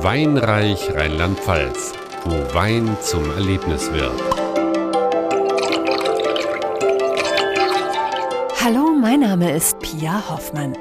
Weinreich Rheinland-Pfalz, wo Wein zum Erlebnis wird. Hallo, mein Name ist Pia Hoffmann.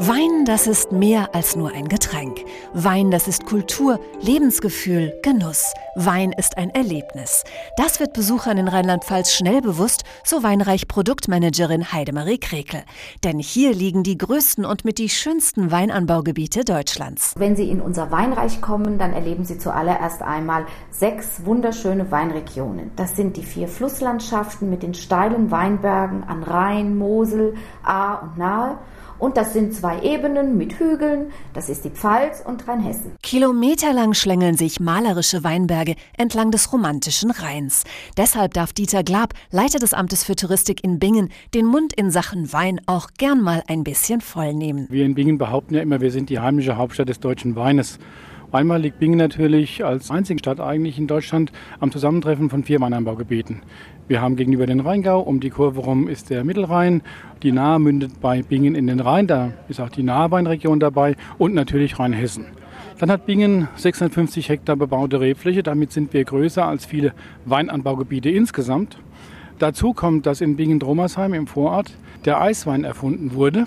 Wein, das ist mehr als nur ein Getränk. Wein, das ist Kultur, Lebensgefühl, Genuss. Wein ist ein Erlebnis. Das wird Besuchern in Rheinland-Pfalz schnell bewusst, so Weinreich Produktmanagerin Heidemarie Krekel. Denn hier liegen die größten und mit die schönsten Weinanbaugebiete Deutschlands. Wenn Sie in unser Weinreich kommen, dann erleben Sie zuallererst einmal sechs wunderschöne Weinregionen. Das sind die vier Flusslandschaften mit den steilen Weinbergen an Rhein, Mosel, Ahr und Nahe und das sind zwei Ebenen mit Hügeln, das ist die Pfalz und Rheinhessen. Kilometerlang schlängeln sich malerische Weinberge entlang des romantischen Rheins. Deshalb darf Dieter Glab, Leiter des Amtes für Touristik in Bingen, den Mund in Sachen Wein auch gern mal ein bisschen voll nehmen. Wir in Bingen behaupten ja immer, wir sind die heimische Hauptstadt des deutschen Weines. Einmal liegt Bingen natürlich als einzige Stadt eigentlich in Deutschland am Zusammentreffen von vier Weinanbaugebieten. Wir haben gegenüber den Rheingau, um die Kurve rum ist der Mittelrhein. Die Nahe mündet bei Bingen in den Rhein, da ist auch die Naheweinregion dabei und natürlich Rheinhessen. Dann hat Bingen 650 Hektar bebaute Rebfläche, damit sind wir größer als viele Weinanbaugebiete insgesamt. Dazu kommt, dass in Bingen-Dromersheim im Vorort der Eiswein erfunden wurde.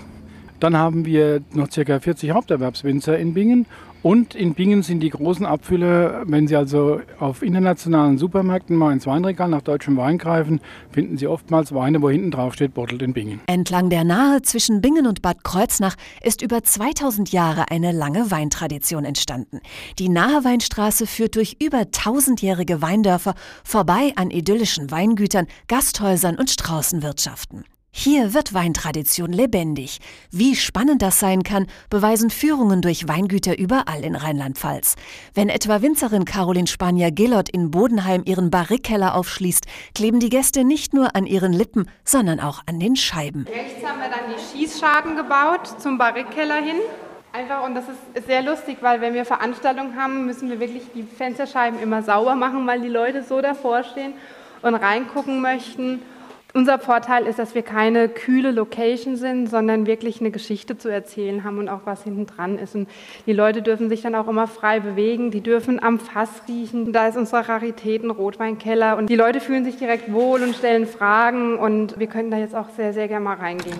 Dann haben wir noch ca. 40 Haupterwerbswinzer in Bingen und in Bingen sind die großen Abfüller, wenn Sie also auf internationalen Supermärkten mal ins Weinregal nach deutschem Wein greifen, finden Sie oftmals Weine, wo hinten drauf steht, Bottled in Bingen. Entlang der Nahe zwischen Bingen und Bad Kreuznach ist über 2000 Jahre eine lange Weintradition entstanden. Die Nahe Weinstraße führt durch über tausendjährige Weindörfer vorbei an idyllischen Weingütern, Gasthäusern und Straußenwirtschaften. Hier wird Weintradition lebendig. Wie spannend das sein kann, beweisen Führungen durch Weingüter überall in Rheinland-Pfalz. Wenn etwa Winzerin Caroline Spanier-Gillot in Bodenheim ihren Barrikkeller aufschließt, kleben die Gäste nicht nur an ihren Lippen, sondern auch an den Scheiben. Rechts haben wir dann die Schießscharten gebaut zum Barrikkeller hin. Einfach, und das ist sehr lustig, weil wenn wir Veranstaltungen haben, müssen wir wirklich die Fensterscheiben immer sauber machen, weil die Leute so davor stehen und reingucken möchten. Unser Vorteil ist, dass wir keine kühle Location sind, sondern wirklich eine Geschichte zu erzählen haben und auch was hinten dran ist. Und die Leute dürfen sich dann auch immer frei bewegen, die dürfen am Fass riechen. Da ist unsere Raritäten Rotweinkeller und die Leute fühlen sich direkt wohl und stellen Fragen und wir können da jetzt auch sehr, sehr gerne mal reingehen.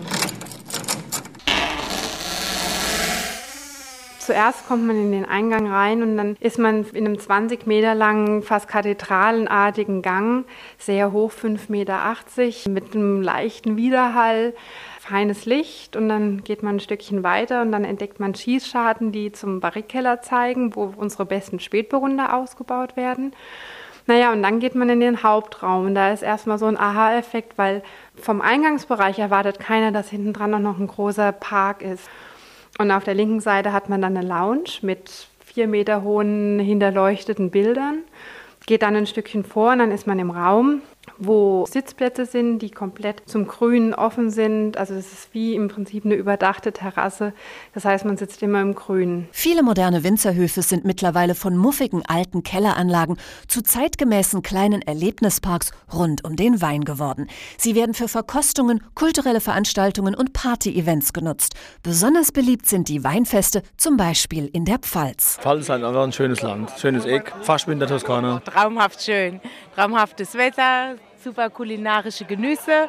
Zuerst kommt man in den Eingang rein und dann ist man in einem 20 Meter langen, fast kathedralenartigen Gang, sehr hoch, 5,80 Meter, mit einem leichten Widerhall, feines Licht und dann geht man ein Stückchen weiter und dann entdeckt man Schießscharten, die zum Barrikkeller zeigen, wo unsere besten Spätburgunder ausgebaut werden. Naja, und dann geht man in den Hauptraum und da ist erstmal so ein Aha-Effekt, weil vom Eingangsbereich erwartet keiner, dass hinten dran noch ein großer Park ist. Und auf der linken Seite hat man dann eine Lounge mit vier Meter hohen hinterleuchteten Bildern. Geht dann ein Stückchen vor und dann ist man im Raum wo Sitzplätze sind, die komplett zum Grünen offen sind. Also es ist wie im Prinzip eine überdachte Terrasse. Das heißt, man sitzt immer im Grünen. Viele moderne Winzerhöfe sind mittlerweile von muffigen alten Kelleranlagen zu zeitgemäßen kleinen Erlebnisparks rund um den Wein geworden. Sie werden für Verkostungen, kulturelle Veranstaltungen und Party-Events genutzt. Besonders beliebt sind die Weinfeste, zum Beispiel in der Pfalz. Pfalz ist einfach ein schönes Land, schönes Eck, fast wie in der Toskana. Traumhaft schön, traumhaftes Wetter, super kulinarische Genüsse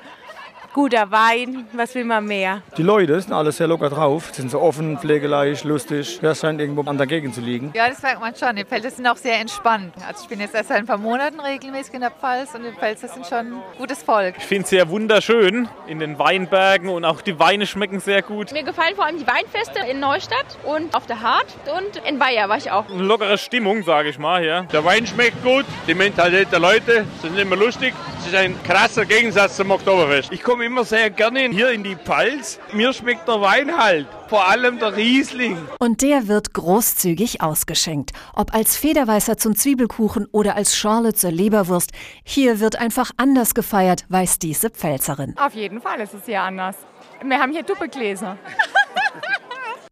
guter Wein, was will man mehr? Die Leute sind alle sehr locker drauf, sind so offen, pflegeleicht, lustig. Das scheint irgendwo an der Gegend zu liegen. Ja, das merkt man schon. Die Pfälzer sind auch sehr entspannt. Also ich bin jetzt erst seit ein paar Monaten regelmäßig in der Pfalz und die Pfälzer sind schon ein gutes Volk. Ich finde es sehr wunderschön in den Weinbergen und auch die Weine schmecken sehr gut. Mir gefallen vor allem die Weinfeste in Neustadt und auf der Hart und in Bayer war ich auch. Eine lockere Stimmung, sage ich mal hier. Der Wein schmeckt gut, die Mentalität der Leute sind immer lustig. Es ist ein krasser Gegensatz zum Oktoberfest. Ich komme immer sehr gerne hier in die Pfalz. Mir schmeckt der Wein halt, vor allem der Riesling. Und der wird großzügig ausgeschenkt. Ob als Federweißer zum Zwiebelkuchen oder als Schorle zur Leberwurst. Hier wird einfach anders gefeiert, weiß diese Pfälzerin. Auf jeden Fall ist es hier anders. Wir haben hier Doppelgläser.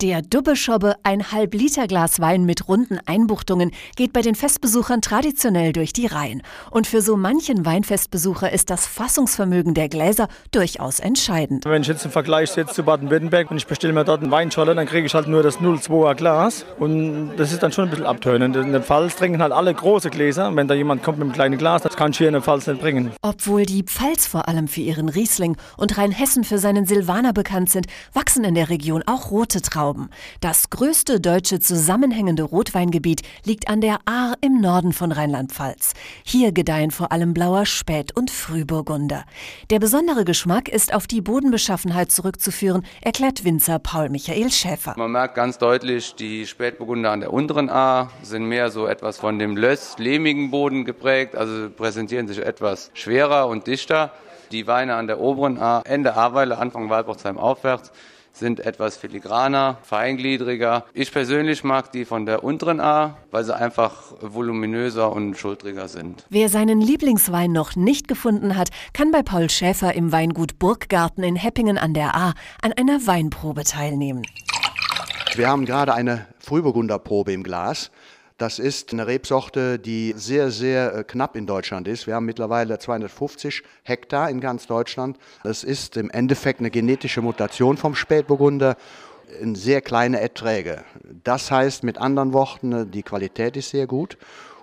Der Dubbeschobbe, ein Halb-Liter-Glas Wein mit runden Einbuchtungen, geht bei den Festbesuchern traditionell durch die Reihen. Und für so manchen Weinfestbesucher ist das Fassungsvermögen der Gläser durchaus entscheidend. Wenn ich jetzt einen Vergleich setze zu Baden-Württemberg und ich bestelle mir dort einen Weinscholle, dann kriege ich halt nur das 0,2er Glas. Und das ist dann schon ein bisschen abtönend. In der Pfalz trinken halt alle große Gläser. Wenn da jemand kommt mit einem kleinen Glas, das kann ich hier in der Pfalz nicht bringen. Obwohl die Pfalz vor allem für ihren Riesling und Rheinhessen für seinen Silvaner bekannt sind, wachsen in der Region auch rote Trauben. Trauben. Das größte deutsche zusammenhängende Rotweingebiet liegt an der Ahr im Norden von Rheinland-Pfalz. Hier gedeihen vor allem blauer Spät- und Frühburgunder. Der besondere Geschmack ist auf die Bodenbeschaffenheit zurückzuführen, erklärt Winzer Paul Michael Schäfer. Man merkt ganz deutlich, die Spätburgunder an der unteren Ahr sind mehr so etwas von dem löss-lehmigen Boden geprägt, also präsentieren sich etwas schwerer und dichter. Die Weine an der oberen Ahr, Ende Ahrweiler, Anfang Walbochtsheim aufwärts, sind etwas filigraner, feingliedriger. Ich persönlich mag die von der unteren A, weil sie einfach voluminöser und schultriger sind. Wer seinen Lieblingswein noch nicht gefunden hat, kann bei Paul Schäfer im Weingut Burggarten in Heppingen an der A an einer Weinprobe teilnehmen. Wir haben gerade eine Frühburgunderprobe im Glas. Das ist eine Rebsorte, die sehr, sehr äh, knapp in Deutschland ist. Wir haben mittlerweile 250 Hektar in ganz Deutschland. Das ist im Endeffekt eine genetische Mutation vom Spätburgunder in sehr kleine Erträge. Das heißt mit anderen Worten, die Qualität ist sehr gut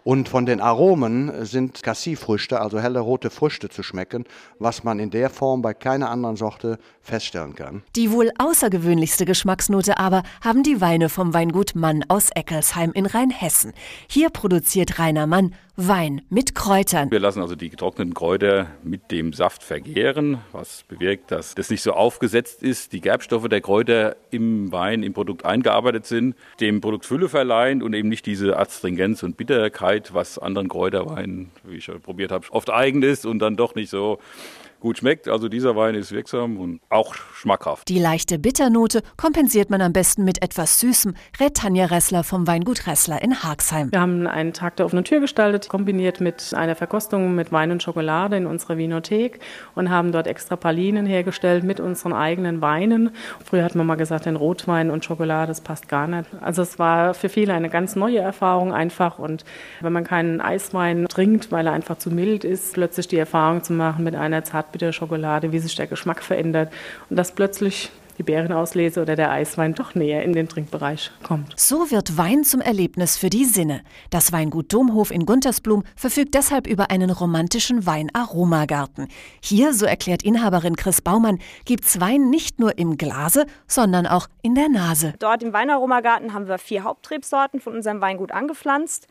und von den Aromen sind Cassifrüchte, also helle rote Früchte zu schmecken, was man in der Form bei keiner anderen Sorte feststellen kann. Die wohl außergewöhnlichste Geschmacksnote aber haben die Weine vom Weingut Mann aus Eckelsheim in Rheinhessen. Hier produziert Rainer Mann Wein mit Kräutern. Wir lassen also die getrockneten Kräuter mit dem Saft vergären, was bewirkt, dass das nicht so aufgesetzt ist, die Gerbstoffe der Kräuter im Wein, im Produkt eingearbeitet sind, dem Produkt Fülle verleihen und eben nicht diese Astringenz und Bitterkeit, was anderen Kräuterweinen, wie ich schon probiert habe, oft eigen ist und dann doch nicht so gut schmeckt. Also dieser Wein ist wirksam und auch schmackhaft. Die leichte Bitternote kompensiert man am besten mit etwas Süßem, rät Tanja Ressler vom Weingut Ressler in Haagsheim. Wir haben einen Tag der offenen Tür gestaltet, kombiniert mit einer Verkostung mit Wein und Schokolade in unserer Winothek und haben dort extra Pralinen hergestellt mit unseren eigenen Weinen. Früher hat man mal gesagt, ein Rotwein und Schokolade, das passt gar nicht. Also es war für viele eine ganz neue Erfahrung einfach und wenn man keinen Eiswein trinkt, weil er einfach zu mild ist, plötzlich die Erfahrung zu machen mit einer zart Zartbitterschokolade, wie sich der Geschmack verändert und dass plötzlich die Beerenauslese oder der Eiswein doch näher in den Trinkbereich kommt. So wird Wein zum Erlebnis für die Sinne. Das Weingut Domhof in Guntersblum verfügt deshalb über einen romantischen Weinaromagarten. Hier, so erklärt Inhaberin Chris Baumann, gibt's Wein nicht nur im Glase, sondern auch in der Nase. Dort im Weinaromagarten haben wir vier Hauptrebsorten von unserem Weingut angepflanzt.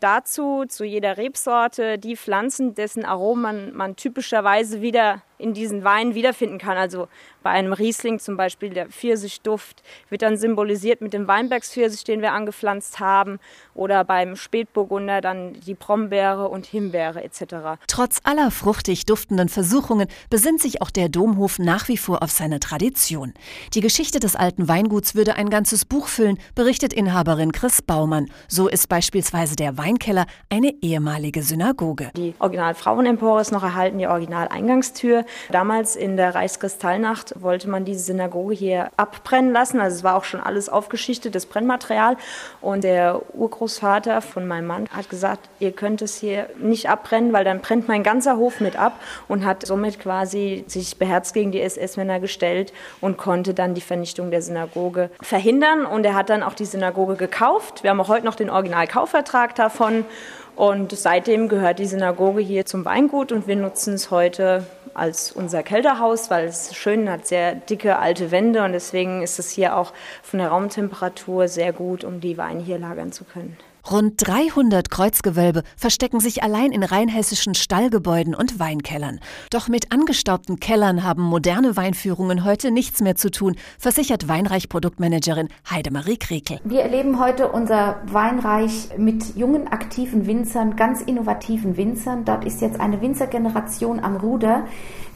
Dazu zu jeder Rebsorte die Pflanzen, dessen Aromen man, typischerweise wieder in diesen Weinen wiederfinden kann. Also bei einem Riesling zum Beispiel der Pfirsichduft wird dann symbolisiert mit dem Weinbergspfirsich, den wir angepflanzt haben, oder beim Spätburgunder dann die Brombeere und Himbeere etc. Trotz aller fruchtig duftenden Versuchungen besinnt sich auch der Domhof nach wie vor auf seine Tradition. Die Geschichte des alten Weinguts würde ein ganzes Buch füllen, berichtet Inhaberin Chris Baumann. So ist beispielsweise der Weinkeller eine ehemalige Synagoge. Die Original Frauenempore ist noch erhalten, die Original-Eingangstür. Damals in der Reichskristallnacht wollte man diese Synagoge hier abbrennen lassen. Also es war auch schon alles aufgeschichtetes Brennmaterial. Und der Urgroßvater von meinem Mann hat gesagt, ihr könnt es hier nicht abbrennen, weil dann brennt mein ganzer Hof mit ab und hat somit quasi sich beherzt gegen die SS-Männer gestellt und konnte dann die Vernichtung der Synagoge verhindern. Und er hat dann auch die Synagoge gekauft. Wir haben auch heute noch den Originalkaufvertrag davon. Und seitdem gehört die Synagoge hier zum Weingut und wir nutzen es heute als unser Kälterhaus, weil es schön hat, sehr dicke alte Wände und deswegen ist es hier auch von der Raumtemperatur sehr gut, um die Weine hier lagern zu können. Rund 300 Kreuzgewölbe verstecken sich allein in rheinhessischen Stallgebäuden und Weinkellern. Doch mit angestaubten Kellern haben moderne Weinführungen heute nichts mehr zu tun, versichert Weinreich-Produktmanagerin Heidemarie Kriekel. Wir erleben heute unser Weinreich mit jungen, aktiven Winzern, ganz innovativen Winzern. Dort ist jetzt eine Winzergeneration am Ruder,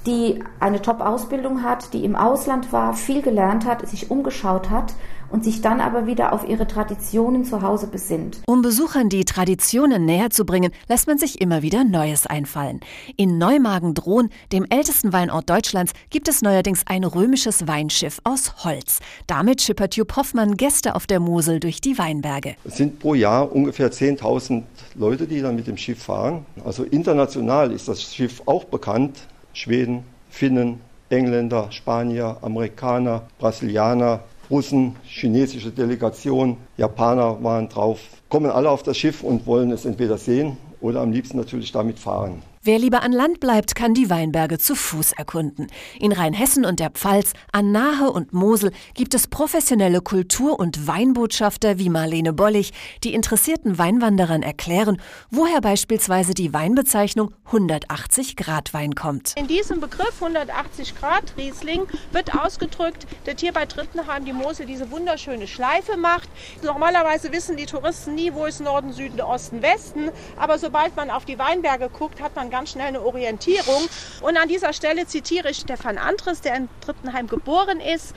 die eine Top-Ausbildung hat, die im Ausland war, viel gelernt hat, sich umgeschaut hat und sich dann aber wieder auf ihre Traditionen zu Hause besinnt. Um Besuchern die Traditionen näher zu bringen, lässt man sich immer wieder Neues einfallen. In Neumagen-Drohn, dem ältesten Weinort Deutschlands, gibt es neuerdings ein römisches Weinschiff aus Holz. Damit schippert Jupp Hoffmann Gäste auf der Mosel durch die Weinberge. Es sind pro Jahr ungefähr 10.000 Leute, die dann mit dem Schiff fahren. Also international ist das Schiff auch bekannt. Schweden, Finnen, Engländer, Spanier, Amerikaner, Brasilianer, Russen, chinesische Delegation, Japaner waren drauf, kommen alle auf das Schiff und wollen es entweder sehen oder am liebsten natürlich damit fahren. Wer lieber an Land bleibt, kann die Weinberge zu Fuß erkunden. In Rheinhessen und der Pfalz, an Nahe und Mosel gibt es professionelle Kultur- und Weinbotschafter wie Marlene Bollig, die interessierten Weinwanderern erklären, woher beispielsweise die Weinbezeichnung 180 Grad Wein kommt. In diesem Begriff 180 Grad Riesling wird ausgedrückt, dass hier bei Drittenheim die Mosel diese wunderschöne Schleife macht. Normalerweise wissen die Touristen nie, wo ist Norden, Süden, Osten, Westen. Aber sobald man auf die Weinberge guckt, hat man ganz schnell eine Orientierung. Und an dieser Stelle zitiere ich Stefan Andres, der in Drittenheim geboren ist.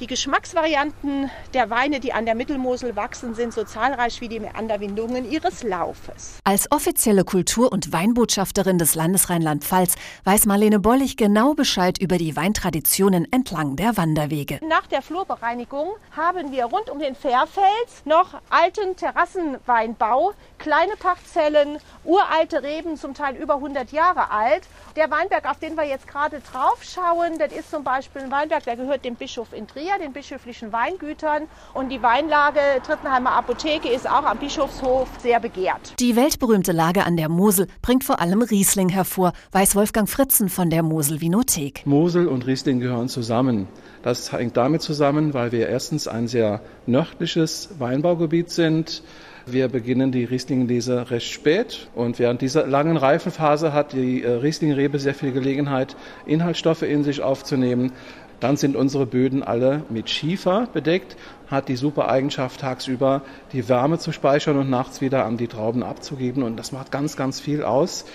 Die Geschmacksvarianten der Weine, die an der Mittelmosel wachsen, sind so zahlreich wie die Meanderwindungen ihres Laufes. Als offizielle Kultur- und Weinbotschafterin des Landes Rheinland-Pfalz weiß Marlene Bollig genau Bescheid über die Weintraditionen entlang der Wanderwege. Nach der Flurbereinigung haben wir rund um den Fährfels noch alten Terrassenweinbau, kleine Parzellen, uralte Reben, zum Teil über 100 Jahre alt. Der Weinberg, auf den wir jetzt gerade drauf schauen, das ist zum Beispiel ein Weinberg, der gehört dem Bischof in Trier, den bischöflichen Weingütern. Und die Weinlage Trittenheimer Apotheke ist auch am Bischofshof sehr begehrt. Die weltberühmte Lage an der Mosel bringt vor allem Riesling hervor, weiß Wolfgang Fritzen von der Mosel Vinothek. Mosel und Riesling gehören zusammen. Das hängt damit zusammen, weil wir erstens ein sehr nördliches Weinbaugebiet sind. Wir beginnen die Rieslinglese recht spät und während dieser langen Reifephase hat die Rieslingrebe sehr viel Gelegenheit, Inhaltsstoffe in sich aufzunehmen. Dann sind unsere Böden alle mit Schiefer bedeckt, hat die super Eigenschaft, tagsüber die Wärme zu speichern und nachts wieder an die Trauben abzugeben. Und das macht ganz, ganz viel aus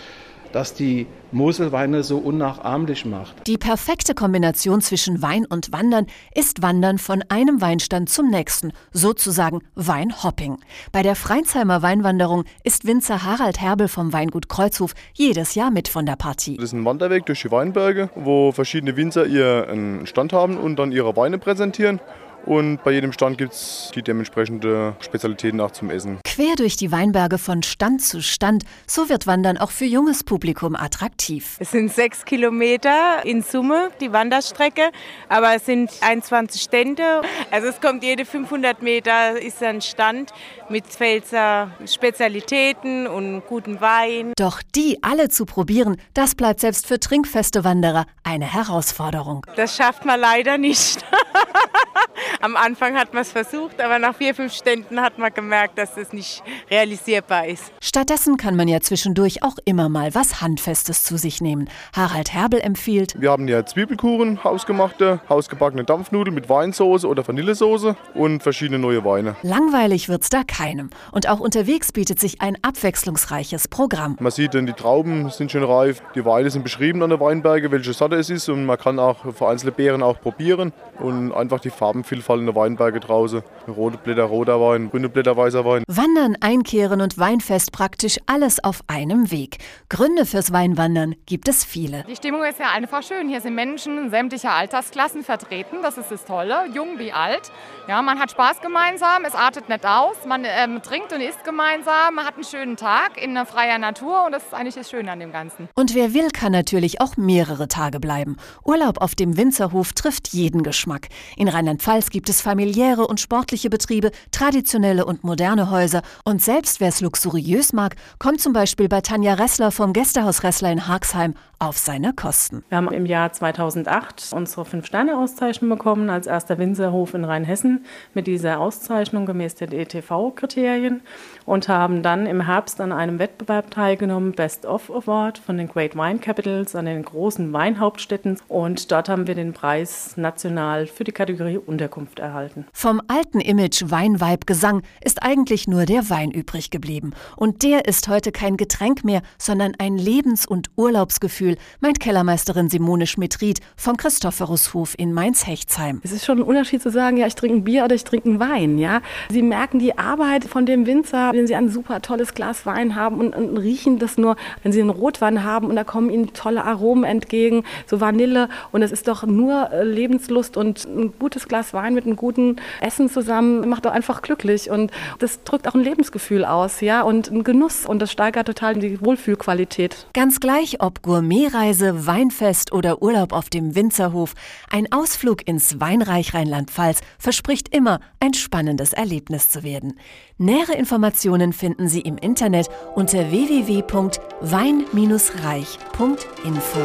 das die Moselweine so unnachahmlich macht. Die perfekte Kombination zwischen Wein und Wandern ist Wandern von einem Weinstand zum nächsten, sozusagen Weinhopping. Bei der Freinsheimer Weinwanderung ist Winzer Harald Herbel vom Weingut Kreuzhof jedes Jahr mit von der Partie. Das ist ein Wanderweg durch die Weinberge, wo verschiedene Winzer ihren Stand haben und dann ihre Weine präsentieren. Und bei jedem Stand gibt es die dementsprechende Spezialitäten auch zum Essen. Quer durch die Weinberge von Stand zu Stand, so wird Wandern auch für junges Publikum attraktiv. Es sind sechs Kilometer in Summe die Wanderstrecke, aber es sind 21 Stände. Also es kommt jede 500 Meter ist ein Stand mit Pfälzer Spezialitäten und gutem Wein. Doch die alle zu probieren, das bleibt selbst für trinkfeste Wanderer eine Herausforderung. Das schafft man leider nicht. Am Anfang hat man es versucht, aber nach vier, fünf Ständen hat man gemerkt, dass es nicht realisierbar ist. Stattdessen kann man ja zwischendurch auch immer mal was Handfestes zu sich nehmen. Harald Herbel empfiehlt: Wir haben ja Zwiebelkuchen, hausgemachte, hausgebackene Dampfnudeln mit Weinsauce oder Vanillesoße und verschiedene neue Weine. Langweilig wird's da keinem. Und auch unterwegs bietet sich ein abwechslungsreiches Programm. Man sieht dann, die Trauben sind schon reif, die Weine sind beschrieben an der Weinberge, welche Sorte es ist und man kann auch vereinzelte Beeren auch probieren und einfach die Farbenvielfalt der Weinberge draußen. Rote Blätter, roter Wein, grüne Blätter, weißer Wein. Wandern, Einkehren und Weinfest praktisch alles auf einem Weg. Gründe fürs Weinwandern gibt es viele. Die Stimmung ist ja einfach schön. Hier sind Menschen sämtlicher Altersklassen vertreten. Das ist das Tolle, jung wie alt. Ja, man hat Spaß gemeinsam, es artet nicht aus. Man ähm, trinkt und isst gemeinsam, man hat einen schönen Tag in einer freier Natur und das ist eigentlich das Schöne an dem Ganzen. Und wer will, kann natürlich auch mehrere Tage bleiben. Urlaub auf dem Winzerhof trifft jeden Geschmack. In Rheinland-Pfalz gibt es familiäre und sportliche Betriebe, traditionelle und moderne Häuser. Und selbst wer es luxuriös mag, kommt zum Beispiel bei Tanja Ressler vom Gästehaus Ressler in Haxheim auf seine Kosten. Wir haben im Jahr 2008 unsere Fünf-Sterne-Auszeichnung bekommen als erster Winzerhof in Rheinhessen mit dieser Auszeichnung gemäß den ETV-Kriterien und haben dann im Herbst an einem Wettbewerb teilgenommen, Best of Award von den Great Wine Capitals an den großen Weinhauptstädten und dort haben wir den Preis national für die Kategorie Unterkunft erhalten. Vom alten Image Weinweib Gesang ist eigentlich nur der Wein übrig geblieben und der ist heute kein Getränk mehr, sondern ein Lebens- und Urlaubsgefühl Meint Kellermeisterin Simone Schmidt-Ried vom Christophorushof in Mainz-Hechtsheim. Es ist schon ein Unterschied zu sagen, ja, ich trinke ein Bier oder ich trinke einen Wein, ja. Sie merken die Arbeit von dem Winzer, wenn sie ein super tolles Glas Wein haben und, und riechen das nur, wenn sie einen Rotwein haben und da kommen ihnen tolle Aromen entgegen, so Vanille und es ist doch nur äh, Lebenslust und ein gutes Glas Wein mit einem guten Essen zusammen macht doch einfach glücklich und das drückt auch ein Lebensgefühl aus, ja, und ein Genuss und das steigert total die Wohlfühlqualität. Ganz gleich, ob Gourmetreise, Weinfest oder Urlaub auf dem Winzerhof, ein Ausflug ins Weinreich Rheinland-Pfalz verspricht immer ein spannendes Erlebnis zu werden. Nähere Informationen finden Sie im Internet unter www.wein-reich.info.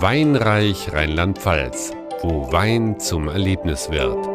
Weinreich Rheinland-Pfalz, wo Wein zum Erlebnis wird.